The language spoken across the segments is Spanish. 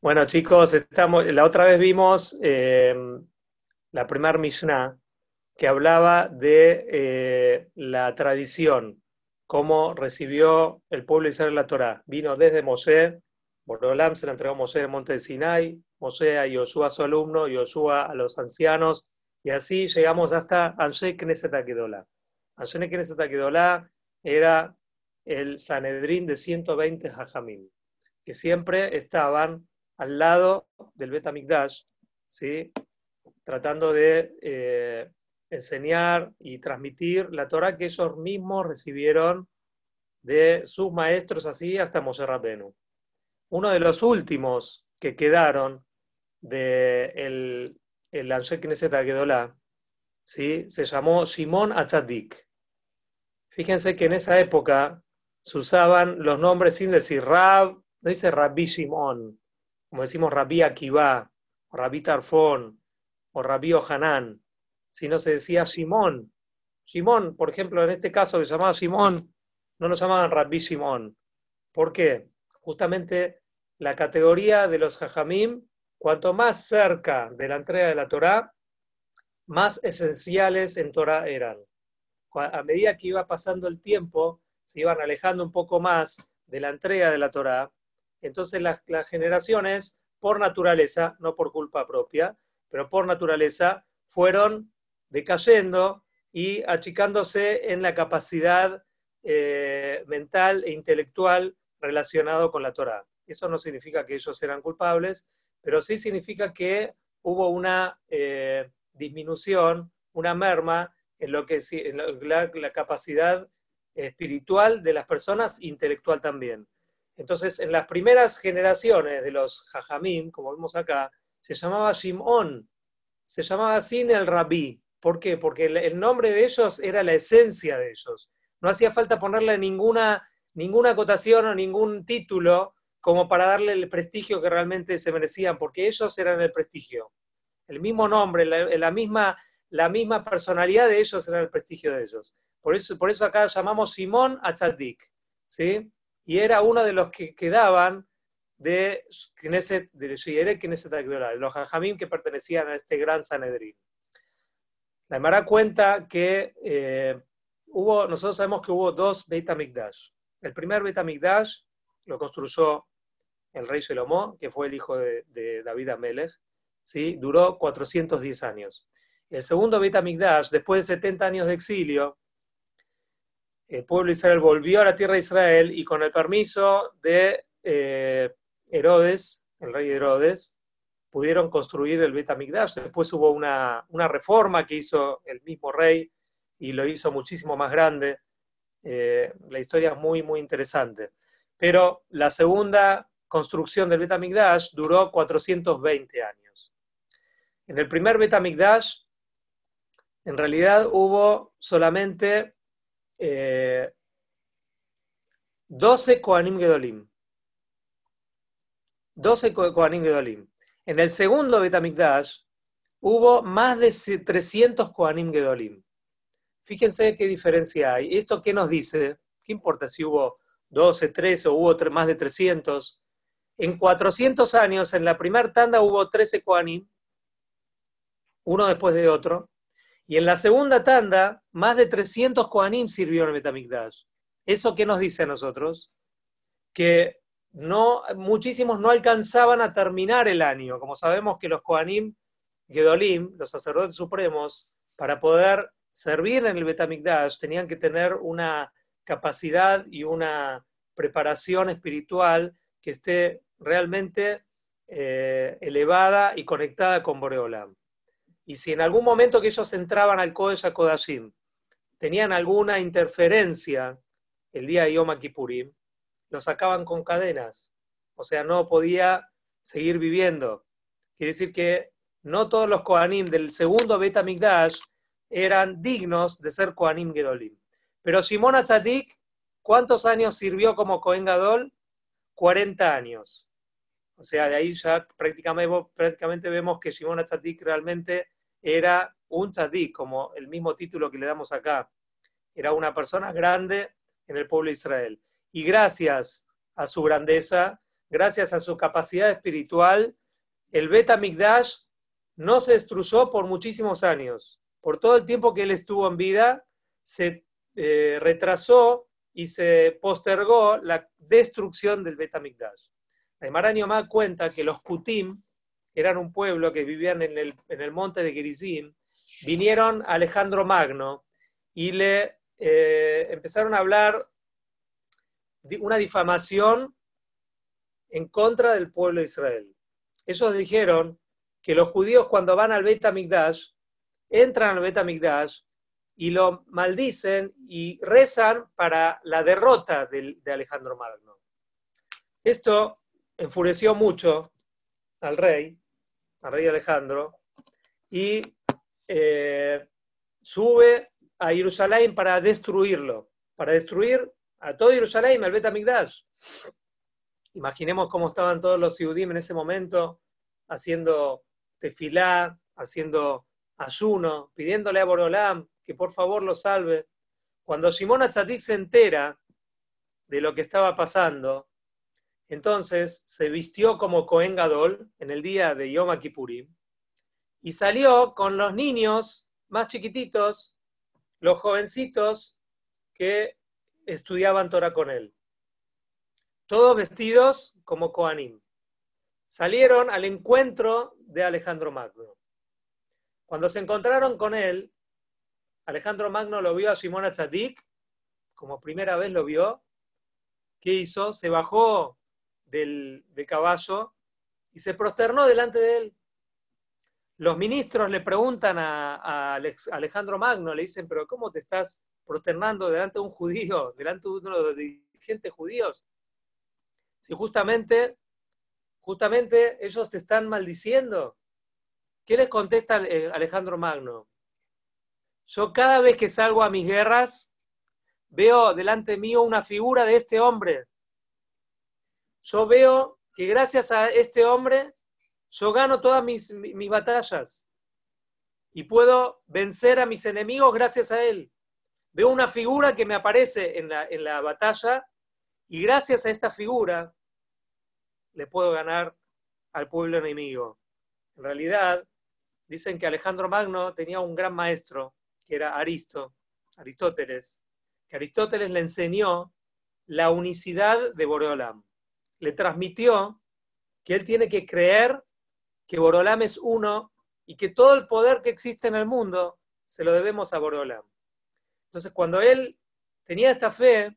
Bueno, chicos, estamos, la otra vez vimos eh, la primer Mishnah que hablaba de eh, la tradición, cómo recibió el pueblo Israel la Torah. Vino desde Moshe, Borolam se la entregó a Moshe en el monte de Sinai, Moshe a Yoshua su alumno, Yoshua a los ancianos, y así llegamos hasta Anshe Knesset Akedolah. Anshe Knesset Akedolah era el Sanedrín de 120 Jajamim, que siempre estaban al lado del Betamikdash, ¿sí? tratando de eh, enseñar y transmitir la Torah que ellos mismos recibieron de sus maestros así hasta Moshe Rabbenu. Uno de los últimos que quedaron de el, el ¿sí? se llamó Shimon Atzadik. Fíjense que en esa época se usaban los nombres sin decir Rab, no dice Rabbi Shimon, como decimos Rabbi Akiva, Rabbi Tarfón o Rabbi Ohanan, sino se decía Shimon. Shimon, por ejemplo, en este caso que se llamaba Shimon, no lo llamaban Rabbi Shimon. ¿Por qué? Justamente la categoría de los Jajamim, cuanto más cerca de la entrega de la Torá, más esenciales en Torah eran. A medida que iba pasando el tiempo, se iban alejando un poco más de la entrega de la Torá, entonces las, generaciones, por naturaleza, no por culpa propia, pero por naturaleza, fueron decayendo y achicándose en la capacidad eh, mental e intelectual relacionado con la Torá. Eso no significa que ellos eran culpables, pero sí significa que hubo una eh, disminución, una merma en lo que en la, la, capacidad espiritual de las personas, intelectual también. Entonces, en las primeras generaciones de los Jajamim, como vemos acá, se llamaba Shimon, se llamaba sin el Rabí. ¿Por qué? Porque el, nombre de ellos era la esencia de ellos. No hacía falta ponerle ninguna, ninguna acotación o ningún título como para darle el prestigio que realmente se merecían, porque ellos eran el prestigio. El mismo nombre, la, misma, la misma personalidad de ellos era el prestigio de ellos. Por eso, por eso acá llamamos Simón a ¿sí? Y era uno de los que quedaban de Knesset, de Knesset de los Jajamim que pertenecían a este gran Sanedrín. La Mara cuenta que eh, hubo, nosotros sabemos que hubo dos Beit HaMikdash. El primer Beit HaMikdash lo construyó el rey Shelomó, que fue el hijo de, David Amelech, ¿sí? duró 410 años. El segundo Beit HaMikdash, después de 70 años de exilio, el pueblo de Israel volvió a la tierra de Israel y con el permiso de eh, Herodes, el rey Herodes, pudieron construir el Bet Después hubo una, reforma que hizo el mismo rey y lo hizo muchísimo más grande. Eh, la historia es muy, muy interesante. Pero la segunda construcción del Bet duró 420 años. En el primer Bet en realidad hubo solamente 12 eh, Koanim Gedolim. 12 Koanim Gedolim. En el segundo Betamikdash hubo más de 300 Koanim Gedolim. Fíjense qué diferencia hay. ¿Esto qué nos dice? ¿Qué importa si hubo 12, 13 o hubo más de 300? En 400 años, en la primera tanda hubo 13 Koanim, uno después de otro. Y en la segunda tanda, más de 300 Koanim sirvieron en Betamikdash. ¿Eso qué nos dice a nosotros? Que no, muchísimos no alcanzaban a terminar el año. Como sabemos que los Koanim Gedolim, los sacerdotes supremos, para poder servir en el Betamikdash, tenían que tener una capacidad y una preparación espiritual que esté realmente eh, elevada y conectada con Boreolam. Y si en algún momento que ellos entraban al Kodesh Kodashim tenían alguna interferencia el día de Yom Kippurim, lo sacaban con cadenas. O sea, no podía seguir viviendo. Quiere decir que no todos los Kohanim del segundo Bet Migdash eran dignos de ser Kohanim Gedolim. Pero Shimon Atzadik, ¿cuántos años sirvió como Kohen Gadol? 40 años. O sea, de ahí ya prácticamente, prácticamente vemos que Shimon Atzadik realmente era un tzadik, como el mismo título que le damos acá. Era una persona grande en el pueblo de Israel. Y gracias a su grandeza, gracias a su capacidad espiritual, el Bet Mikdash no se destruyó por muchísimos años. Por todo el tiempo que él estuvo en vida, se eh, retrasó y se postergó la destrucción del Bet Mikdash. La cuenta que los Kutim eran un pueblo que vivían en el, en el monte de Gerizim, vinieron a Alejandro Magno y le eh, empezaron a hablar de una difamación en contra del pueblo de Israel. Ellos dijeron que los judíos cuando van al Bet Amigdash, entran al Bet Amigdash y lo maldicen y rezan para la derrota de, Alejandro Magno. Esto enfureció mucho al rey, al rey Alejandro, y eh, sube a Jerusalén para destruirlo, para destruir a todo Jerusalén, al Bet Amigdash. Imaginemos cómo estaban todos los Yudim en ese momento haciendo tefilá, haciendo ayuno, pidiéndole a Borolam que por favor lo salve. Cuando Shimon Atzadik se entera de lo que estaba pasando, entonces se vistió como Cohen Gadol en el día de Yom Kippurim y salió con los niños más chiquititos, los jovencitos que estudiaban Torah con él. Todos vestidos como Koanim. Salieron al encuentro de Alejandro Magno. Cuando se encontraron con él, Alejandro Magno lo vio a Simona Tzadik, como primera vez lo vio. ¿Qué hizo? Se bajó del, caballo y se prosternó delante de él. Los ministros le preguntan a, a, Alejandro Magno, le dicen, pero ¿cómo te estás prosternando delante de un judío, delante de uno de los dirigentes judíos? Si justamente justamente ellos te están maldiciendo. ¿Qué les contesta eh, Alejandro Magno? Yo cada vez que salgo a mis guerras, veo delante mío una figura de este hombre. Yo veo que gracias a este hombre, yo gano todas mis, mis batallas y puedo vencer a mis enemigos gracias a él. Veo una figura que me aparece en la, en la batalla y gracias a esta figura le puedo ganar al pueblo enemigo. En realidad, dicen que Alejandro Magno tenía un gran maestro, que era Aristo, Aristóteles, que Aristóteles le enseñó la unicidad de Boreolam. Le transmitió que él tiene que creer que Boreolam es uno y que todo el poder que existe en el mundo se lo debemos a Boreolam. Entonces, cuando él tenía esta fe,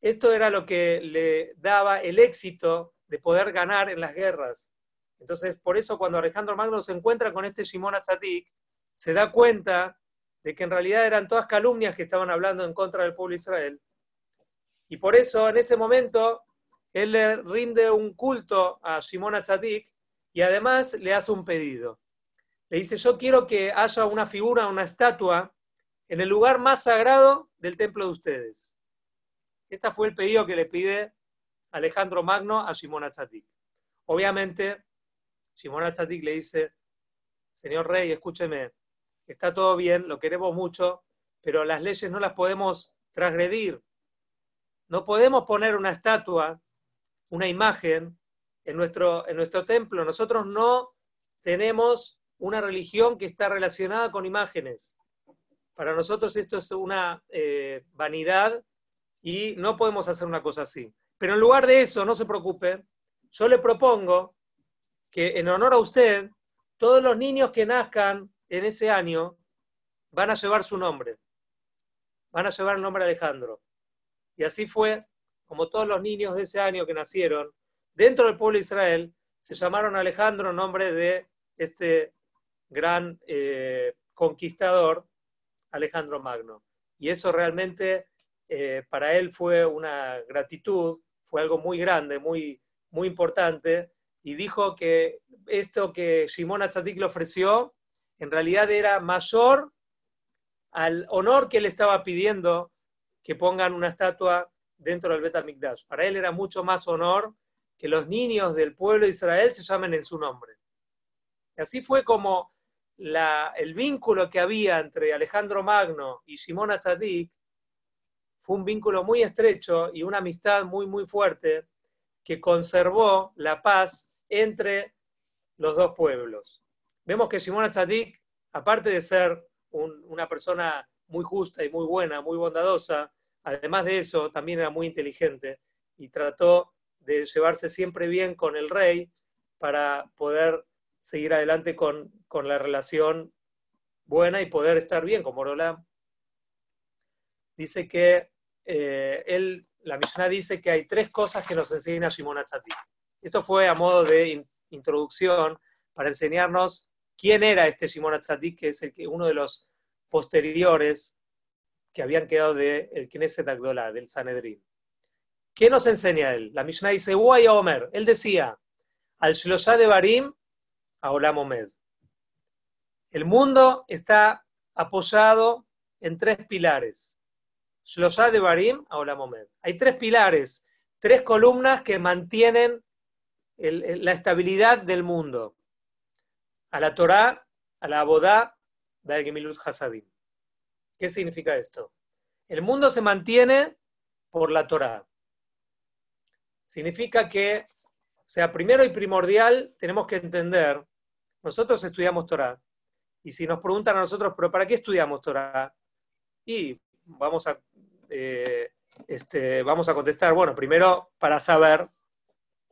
esto era lo que le daba el éxito de poder ganar en las guerras. Entonces, por eso cuando Alejandro Magno se encuentra con este Shimon Atzadik, se da cuenta de que en realidad eran todas calumnias que estaban hablando en contra del pueblo de Israel. Y por eso, en ese momento, él le rinde un culto a Shimon Atzadik y además le hace un pedido. Le dice, yo quiero que haya una figura, una estatua, en el lugar más sagrado del templo de ustedes. Este fue el pedido que le pide Alejandro Magno a Shimon Atzadik. Obviamente, Shimon Atzadik le dice, señor rey, escúcheme, está todo bien, lo queremos mucho, pero las leyes no las podemos transgredir. No podemos poner una estatua, una imagen en nuestro, en nuestro templo. Nosotros no tenemos una religión que está relacionada con imágenes. Para nosotros esto es una eh, vanidad y no podemos hacer una cosa así. Pero en lugar de eso, no se preocupe, yo le propongo que en honor a usted, todos los niños que nazcan en ese año van a llevar su nombre, van a llevar el nombre Alejandro. Y así fue como todos los niños de ese año que nacieron dentro del pueblo de Israel se llamaron Alejandro en nombre de este gran eh, conquistador, Alejandro Magno. Y eso realmente eh, para él fue una gratitud fue algo muy grande, muy, muy importante, y dijo que esto que Shimon Atzadik le ofreció en realidad era mayor al honor que él estaba pidiendo que pongan una estatua dentro del Bet HaMikdash. Para él era mucho más honor que los niños del pueblo de Israel se llamen en su nombre. Y así fue como el vínculo que había entre Alejandro Magno y Shimon Atzadik fue un vínculo muy estrecho y una amistad muy, muy fuerte que conservó la paz entre los dos pueblos. Vemos que Shimon Tzadik, aparte de ser una persona muy justa y muy buena, muy bondadosa, además de eso, también era muy inteligente y trató de llevarse siempre bien con el rey para poder seguir adelante con, la relación buena y poder estar bien con Morolam. Dice que eh, él, la Mishnah dice que hay tres cosas que nos enseña Shimon Atzadik. Esto fue a modo de introducción para enseñarnos quién era este Shimon Atzadik, que es el que, uno de los posteriores que habían quedado del de Knesset Agdolá, del Sanedrín. ¿Qué nos enseña él? La Mishnah dice, Uay Omer, él decía, al Shlosha de Barim, a Olam. El mundo está apoyado en tres pilares. Shlosha de Barim, a Olam. Hay tres pilares, tres columnas que mantienen la estabilidad del mundo. A la Torah, a la Abodá, a Gemilut Hasadim. ¿Qué significa esto? El mundo se mantiene por la Torah. Significa que, o sea, primero y primordial, tenemos que entender, nosotros estudiamos Torah, y si nos preguntan a nosotros, ¿pero para qué estudiamos Torah? Y vamos a, eh, este, vamos a contestar, bueno, primero para saber,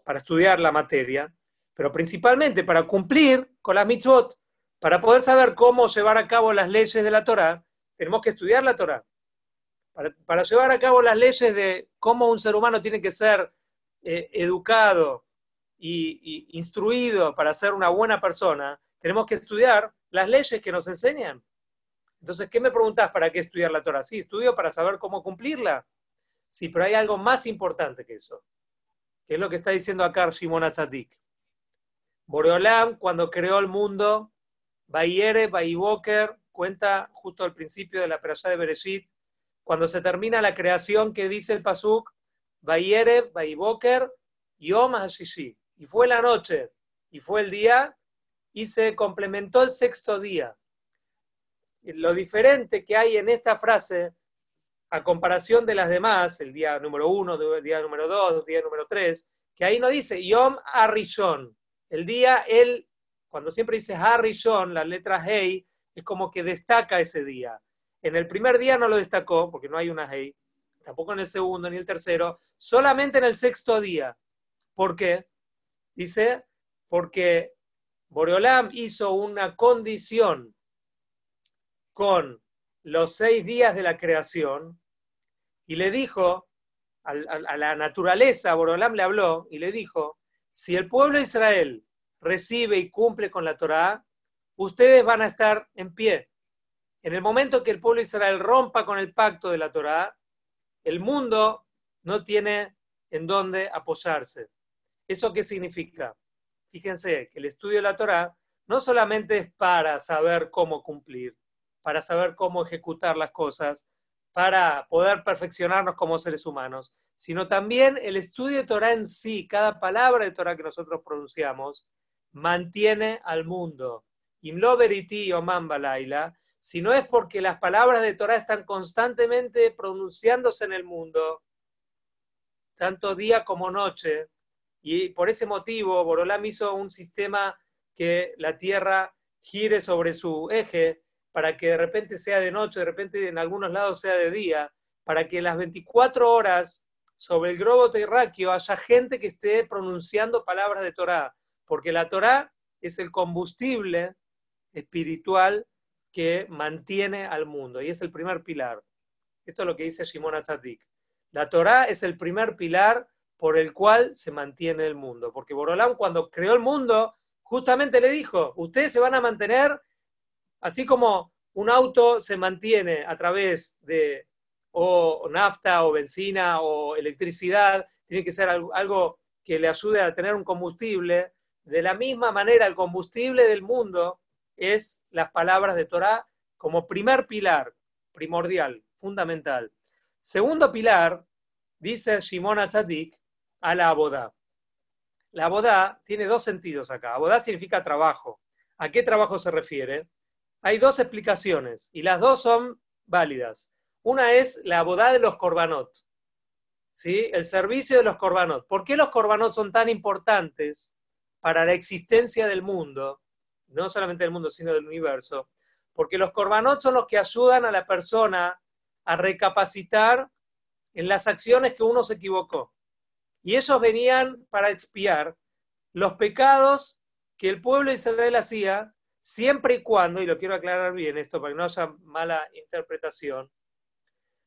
para estudiar la materia, pero principalmente para cumplir con las mitzvot, para poder saber cómo llevar a cabo las leyes de la Torah, tenemos que estudiar la Torah. Para, llevar a cabo las leyes de cómo un ser humano tiene que ser eh, educado y, instruido para ser una buena persona, tenemos que estudiar las leyes que nos enseñan. Entonces, ¿qué me preguntás para qué estudiar la Torah? Sí, estudio para saber cómo cumplirla. Sí, pero hay algo más importante que eso, que es lo que está diciendo acá Shimon Atzadik. Boreolam, cuando creó el mundo, Bayere, Bayiboker, cuenta justo al principio de la Perashá de Bereshit, cuando se termina la creación que dice el Pasuk, Bayerev, Bayiboker, Yom HaShishi. Y fue la noche, y fue el día, y se complementó el sexto día. Lo diferente que hay en esta frase, a comparación de las demás, el día número uno, el día número dos, el día número tres, que ahí no dice Yom Arishon. El día, él, cuando siempre dice Harishon, la letra Hei, es como que destaca ese día. En el primer día no lo destacó, porque no hay una Hei tampoco en el segundo ni el tercero, solamente en el sexto día. ¿Por qué? Dice, porque Boreolam hizo una condición con los seis días de la creación y le dijo a, la naturaleza, Boreolam le habló y le dijo, si el pueblo de Israel recibe y cumple con la Torah, ustedes van a estar en pie. En el momento que el pueblo de Israel rompa con el pacto de la Torah, el mundo no tiene en dónde apoyarse. ¿Eso qué significa? Fíjense que el estudio de la Torah no solamente es para saber cómo cumplir, para saber cómo ejecutar las cosas, para poder perfeccionarnos como seres humanos, sino también el estudio de Torah en sí, cada palabra de Torah que nosotros pronunciamos, mantiene al mundo. Imlo veriti oman balaila, si no es porque las palabras de Torah están constantemente pronunciándose en el mundo, tanto día como noche, y por ese motivo Borolam hizo un sistema que la Tierra gire sobre su eje para que de repente sea de noche, de repente en algunos lados sea de día, para que las 24 horas sobre el globo terráqueo haya gente que esté pronunciando palabras de Torah, porque la Torah es el combustible espiritual que mantiene al mundo y es el primer pilar. Esto es lo que dice Shimon Atzadik. La Torah es el primer pilar por el cual se mantiene el mundo, porque Borolam cuando creó el mundo justamente le dijo, ustedes se van a mantener así como un auto se mantiene a través de o nafta o benzina o electricidad, tiene que ser algo que le ayude a tener un combustible. De la misma manera, el combustible del mundo es las palabras de Torah como primer pilar, primordial, fundamental. Segundo pilar, dice Shimon Atzadik, a la abodá. La abodá tiene dos sentidos acá. Abodá significa trabajo. ¿A qué trabajo se refiere? Hay dos explicaciones y las dos son válidas. Una es la abodá de los korbanot. ¿sí? el servicio de los corbanot. ¿Por qué los corbanot son tan importantes para la existencia del mundo? No solamente del mundo, sino del universo. Porque los corbanot son los que ayudan a la persona a recapacitar en las acciones que uno se equivocó. Y ellos venían para expiar los pecados que el pueblo de Israel hacía siempre y cuando, y lo quiero aclarar bien esto para que no haya mala interpretación,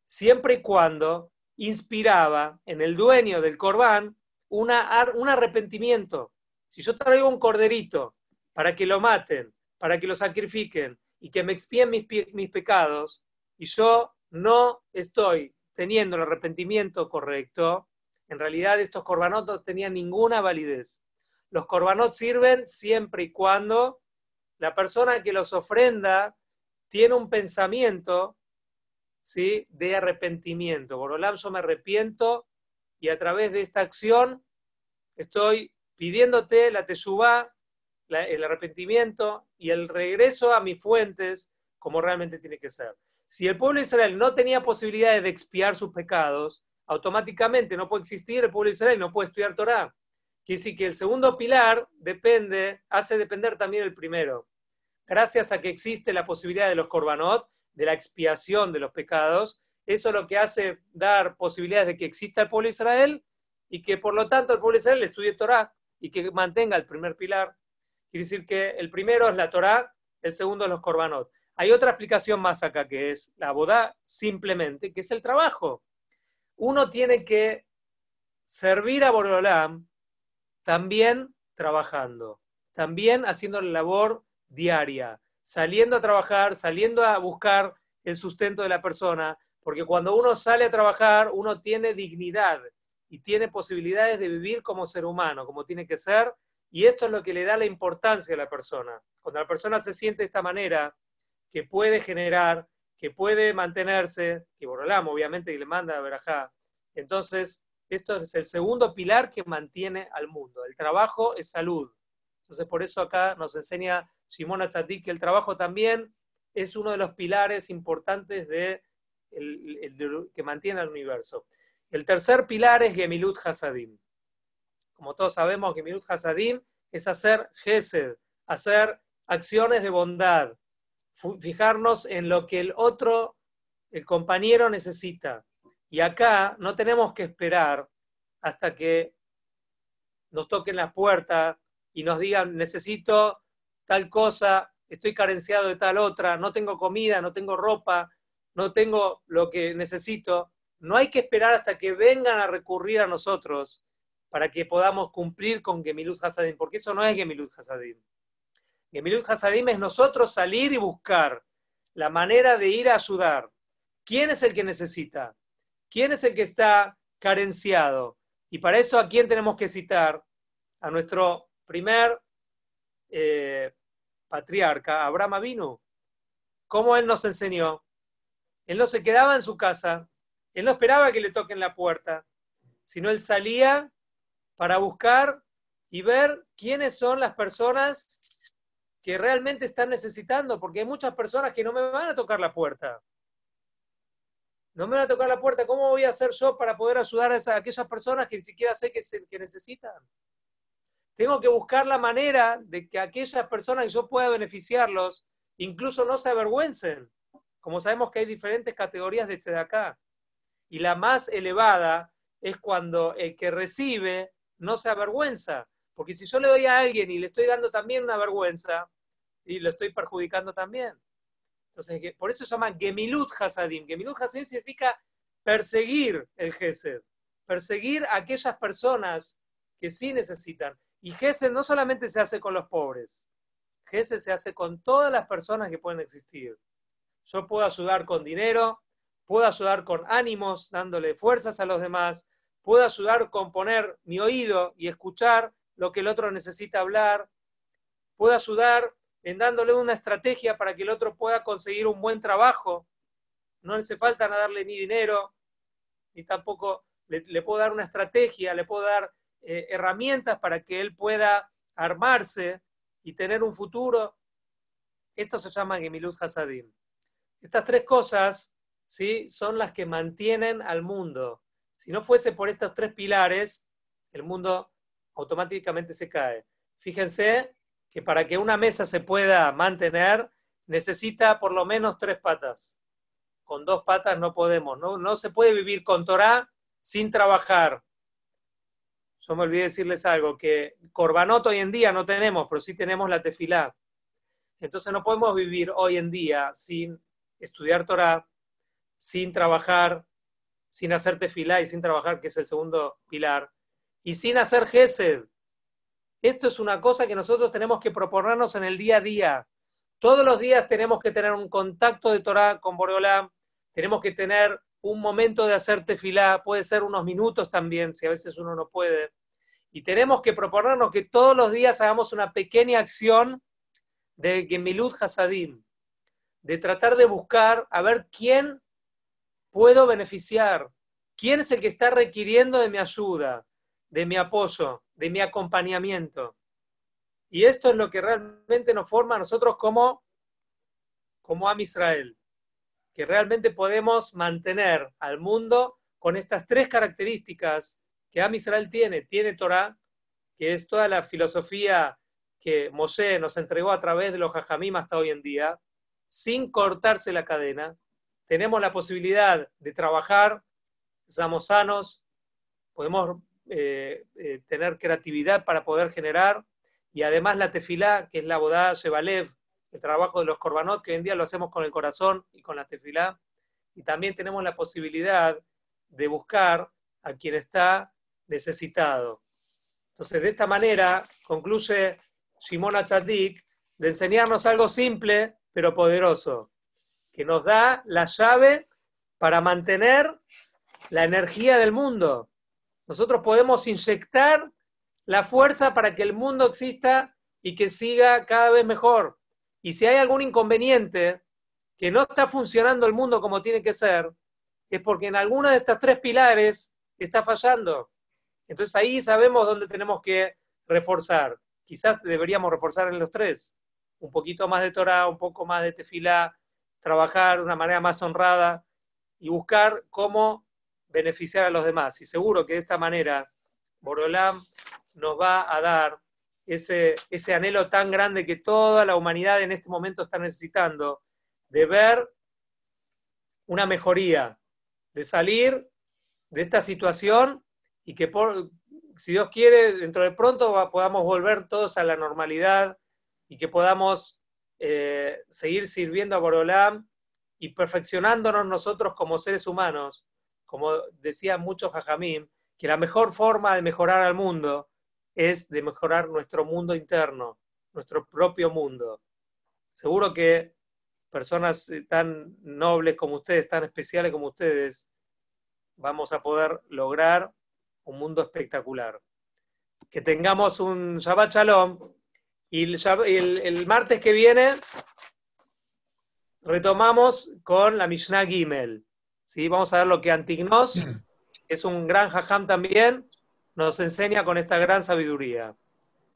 siempre y cuando inspiraba en el dueño del corbán una, un arrepentimiento. Si yo traigo un corderito para que lo maten, para que lo sacrifiquen y que me expíen mis, mis pecados, y yo no estoy teniendo el arrepentimiento correcto, en realidad estos corbanot no tenían ninguna validez. Los corbanot sirven siempre y cuando la persona que los ofrenda tiene un pensamiento ¿sí? de arrepentimiento. Borolam, yo me arrepiento y a través de esta acción estoy pidiéndote la el arrepentimiento y el regreso a mis fuentes como realmente tiene que ser. Si el pueblo de Israel no tenía posibilidades de expiar sus pecados, automáticamente no puede existir el pueblo de Israel, no puede estudiar Torah. Quiere decir que el segundo pilar depende, hace depender también el primero. Gracias a que existe la posibilidad de los korbanot, de la expiación de los pecados, eso es lo que hace dar posibilidades de que exista el pueblo de Israel y que por lo tanto el pueblo de Israel estudie Torah y que mantenga el primer pilar. Quiere decir que el primero es la Torah, el segundo es los korbanot. Hay otra explicación más acá que es la boda simplemente, que es el trabajo. Uno tiene que servir a Borolam también trabajando, también haciendo la labor diaria, saliendo a trabajar, saliendo a buscar el sustento de la persona, porque cuando uno sale a trabajar, uno tiene dignidad y tiene posibilidades de vivir como ser humano, como tiene que ser, y esto es lo que le da la importancia a la persona. Cuando la persona se siente de esta manera, que puede generar, que puede mantenerse, que Borolam obviamente le manda a Berajá, entonces esto es el segundo pilar que mantiene al mundo. El trabajo es salud. Entonces por eso acá nos enseña Simón Atzadik que el trabajo también es uno de los pilares importantes de que mantiene al universo. El tercer pilar es Gemilut Hasadim. Como todos sabemos, Gemilut Hasadim es hacer Gesed, hacer acciones de bondad, fijarnos en lo que el otro, el compañero necesita. Y acá no tenemos que esperar hasta que nos toquen la puerta y nos digan, necesito tal cosa, estoy carenciado de tal otra, no tengo comida, no tengo ropa, no tengo lo que necesito. No hay que esperar hasta que vengan a recurrir a nosotros para que podamos cumplir con Gemilut Hasadim, porque eso no es Gemilut Hasadim. Gemilut Hasadim es nosotros salir y buscar la manera de ir a ayudar. ¿Quién es el que necesita? ¿Quién es el que está carenciado? Y para eso, ¿a quién tenemos que citar? A nuestro primer eh, patriarca, Abraham vino. ¿Cómo él nos enseñó? Él no se quedaba en su casa, él no esperaba que le toquen la puerta, sino él salía para buscar y ver quiénes son las personas que realmente están necesitando, porque hay muchas personas que no me van a tocar la puerta. No me van a tocar la puerta, ¿cómo voy a hacer yo para poder ayudar a, aquellas personas que ni siquiera sé que, que necesitan? Tengo que buscar la manera de que aquellas personas que yo pueda beneficiarlos, incluso no se avergüencen. Como sabemos que hay diferentes categorías de acá. Y la más elevada es cuando el que recibe no se avergüenza. Porque si yo le doy a alguien y le estoy dando también una vergüenza, y lo estoy perjudicando también. Entonces, por eso se llama Gemilut Hasadim. Gemilut Hasadim significa perseguir el Gesed, perseguir a aquellas personas que sí necesitan. Y Gesed no solamente se hace con los pobres, Gesed se hace con todas las personas que pueden existir. Yo puedo ayudar con dinero, puedo ayudar con ánimos, dándole fuerzas a los demás, puedo ayudar con poner mi oído y escuchar lo que el otro necesita hablar, puedo ayudar en dándole una estrategia para que el otro pueda conseguir un buen trabajo. No hace falta darle ni dinero, ni tampoco le, puedo dar una estrategia, le puedo dar eh, herramientas para que él pueda armarse y tener un futuro. Esto se llama Gemilut Hasadim. Estas tres cosas ¿sí? son las que mantienen al mundo. Si no fuese por estos tres pilares, el mundo automáticamente se cae. Fíjense que para que una mesa se pueda mantener, necesita por lo menos tres patas. Con dos patas no podemos. No, no se puede vivir con Torah sin trabajar. Yo me olvidé decirles algo, que Corbanot hoy en día no tenemos, pero sí tenemos la tefilá. Entonces no podemos vivir hoy en día sin estudiar Torah, sin trabajar, sin hacer tefilá y sin trabajar, que es el segundo pilar, y sin hacer gesed. Esto es una cosa que nosotros tenemos que proponernos en el día a día. Todos los días tenemos que tener un contacto de Torah con Boreolam, tenemos que tener un momento de hacer tefilá, puede ser unos minutos también, si a veces uno no puede. Y tenemos que proponernos que todos los días hagamos una pequeña acción de Gemilut Hasadim, de tratar de buscar a ver quién puedo beneficiar, quién es el que está requiriendo de mi ayuda, de mi apoyo, de mi acompañamiento. Y esto es lo que realmente nos forma a nosotros como, como Am Israel que realmente podemos mantener al mundo con estas tres características que Am Israel tiene. Tiene Torah, que es toda la filosofía que Moshe nos entregó a través de los Jajamim hasta hoy en día, sin cortarse la cadena. Tenemos la posibilidad de trabajar, estamos sanos, podemos eh, eh, tener creatividad para poder generar, y además la tefilá, que es la boda Shebalev, el trabajo de los corbanot, que hoy en día lo hacemos con el corazón y con la tefilá, y también tenemos la posibilidad de buscar a quien está necesitado. Entonces, de esta manera concluye Shimon Atzadik de enseñarnos algo simple pero poderoso, que nos da la llave para mantener la energía del mundo. Nosotros podemos inyectar la fuerza para que el mundo exista y que siga cada vez mejor. Y si hay algún inconveniente que no está funcionando el mundo como tiene que ser, es porque en alguno de estos tres pilares está fallando. Entonces ahí sabemos dónde tenemos que reforzar. Quizás deberíamos reforzar en los tres. Un poquito más de Torah, un poco más de tefilá, trabajar de una manera más honrada y buscar cómo beneficiar a los demás. Y seguro que de esta manera Borolam nos va a dar ese, ese anhelo tan grande que toda la humanidad en este momento está necesitando, de ver una mejoría, de salir de esta situación y que, si Dios quiere, dentro de pronto podamos volver todos a la normalidad y que podamos eh, seguir sirviendo a Borolam y perfeccionándonos nosotros como seres humanos, como decían muchos jajamim, que la mejor forma de mejorar al mundo es de mejorar nuestro mundo interno, nuestro propio mundo. Seguro que personas eh, tan nobles como ustedes, tan especiales como ustedes, vamos a poder lograr un mundo espectacular. Que tengamos un Shabbat Shalom y el, martes que viene retomamos con la Mishnah Gimel. ¿sí? Vamos a ver lo que Antignos, es un gran jajam también, nos enseña con esta gran sabiduría.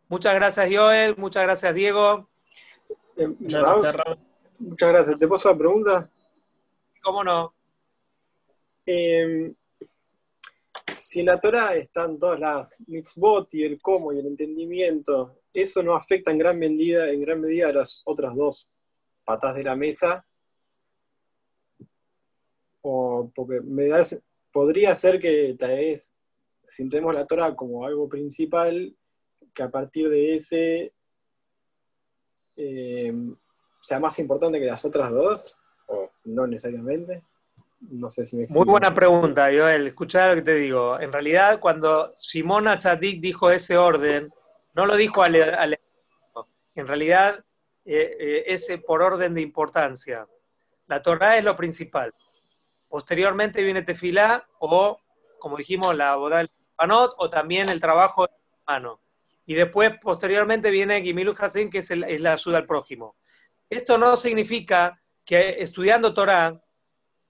Muchas gracias, Joel. Muchas gracias, Diego. Eh, muchas gracias. ¿Te puedo una pregunta? ¿Cómo no? Em, si en la Torah están todas las mitzvot y el cómo y el entendimiento, ¿eso no afecta en gran medida, en gran medida a las otras dos patas de la mesa? O porque me podría ser que tal vez sintemos la Torah como algo principal, que a partir de ese eh, sea más importante que las otras dos, o no necesariamente. No sé si me Muy buena pregunta, Joel. Escucha lo que te digo. En realidad, cuando Simón Achadik dijo ese orden, no lo dijo al, en realidad eh, eh, ese por orden de importancia. La Torah es lo principal. Posteriormente viene Tefilá o, como dijimos, la boda o también el trabajo de mano. Y después, posteriormente, viene Gimilu Hasim, que es, la ayuda al prójimo. Esto no significa que estudiando Torah,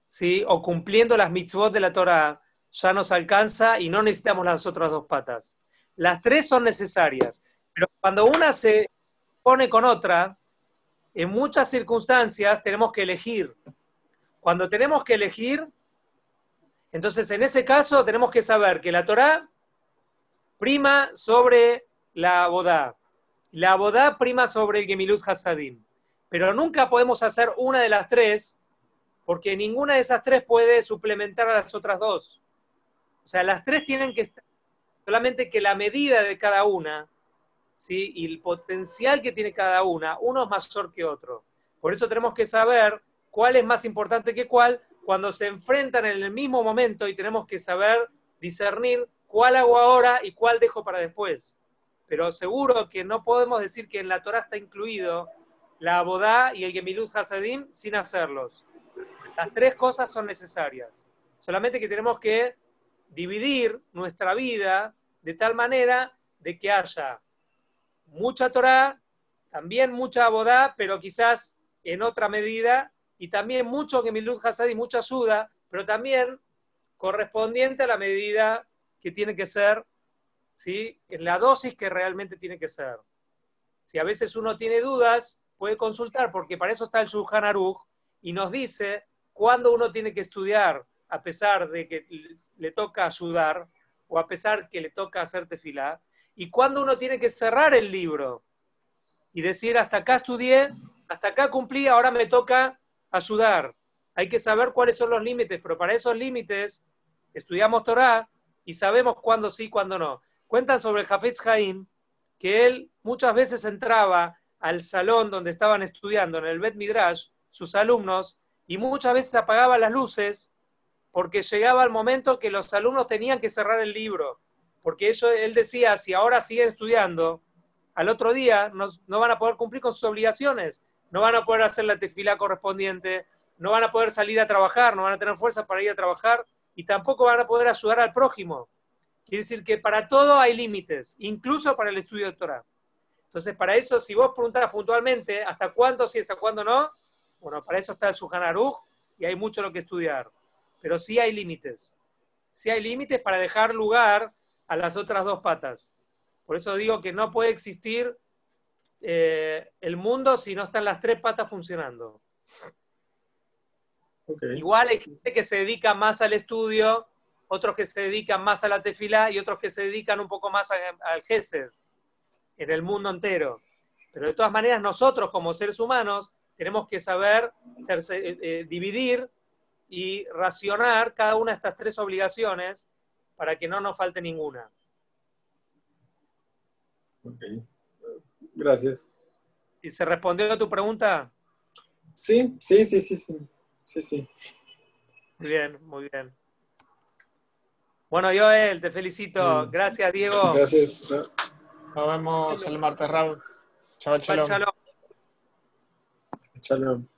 ¿sí? o cumpliendo las mitzvot de la Torah, ya nos alcanza y no necesitamos las otras dos patas. Las tres son necesarias, pero cuando una se pone con otra, en muchas circunstancias tenemos que elegir. Cuando tenemos que elegir, Entonces, en ese caso, tenemos que saber que la Torá prima sobre la Bodá. La Bodá prima sobre el Gemilut Hasadim. Pero nunca podemos hacer una de las tres, porque ninguna de esas tres puede suplementar a las otras dos. O sea, las tres tienen que estar, solamente que la medida de cada una, ¿sí? y el potencial que tiene cada una, uno es mayor que otro. Por eso tenemos que saber cuál es más importante que cuál cuando se enfrentan en el mismo momento y tenemos que saber discernir cuál hago ahora y cuál dejo para después. Pero seguro que no podemos decir que en la Torah está incluido la Abodá y el Gemilut Hasadim sin hacerlos. Las tres cosas son necesarias. Solamente que tenemos que dividir nuestra vida de tal manera de que haya mucha Torah, también mucha Abodá, pero quizás en otra medida, y también mucho Gemilut Hasadim, mucha ayuda, pero también correspondiente a la medida que tiene que ser, ¿sí? en la dosis que realmente tiene que ser. Si a veces uno tiene dudas, puede consultar, porque para eso está el Shulchan Aruch, y nos dice cuándo uno tiene que estudiar, a pesar de que le toca ayudar, o a pesar que le toca hacer tefilá, y cuándo uno tiene que cerrar el libro y decir, hasta acá estudié, hasta acá cumplí, ahora me toca ayudar. Hay que saber cuáles son los límites, pero para esos límites estudiamos Torah y sabemos cuándo sí, cuándo no. Cuentan sobre el Haim que él muchas veces entraba al salón donde estaban estudiando, en el Bet Midrash, sus alumnos, y muchas veces apagaba las luces porque llegaba el momento que los alumnos tenían que cerrar el libro. Porque ellos, él decía, si ahora siguen estudiando, al otro día no, van a poder cumplir con sus obligaciones, no van a poder hacer la tefila correspondiente, no van a poder salir a trabajar, no van a tener fuerza para ir a trabajar y tampoco van a poder ayudar al prójimo. Quiere decir que para todo hay límites, incluso para el estudio de Torah. Entonces, para eso, si vos preguntás puntualmente hasta cuándo sí, hasta cuándo no, bueno, para eso está el Aruch y hay mucho lo que estudiar. Pero sí hay límites. Sí hay límites para dejar lugar a las otras dos patas. Por eso digo que no puede existir eh, el mundo si no están las tres patas funcionando. Igual hay gente que se dedica más al estudio, otros que se dedican más a la tefilá y otros que se dedican un poco más al gesed en el mundo entero. Pero de todas maneras nosotros como seres humanos tenemos que saber eh, eh, dividir y racionar cada una de estas tres obligaciones para que no nos falte ninguna. Ok. Gracias. ¿Y se respondió a tu pregunta? Sí, sí, sí, sí, sí. Sí, sí. Muy bien, muy bien. Bueno, Joel, te felicito. Gracias, Diego. Gracias. Nos vemos el martes, Raúl. Chao, Chao, chao. Shalom.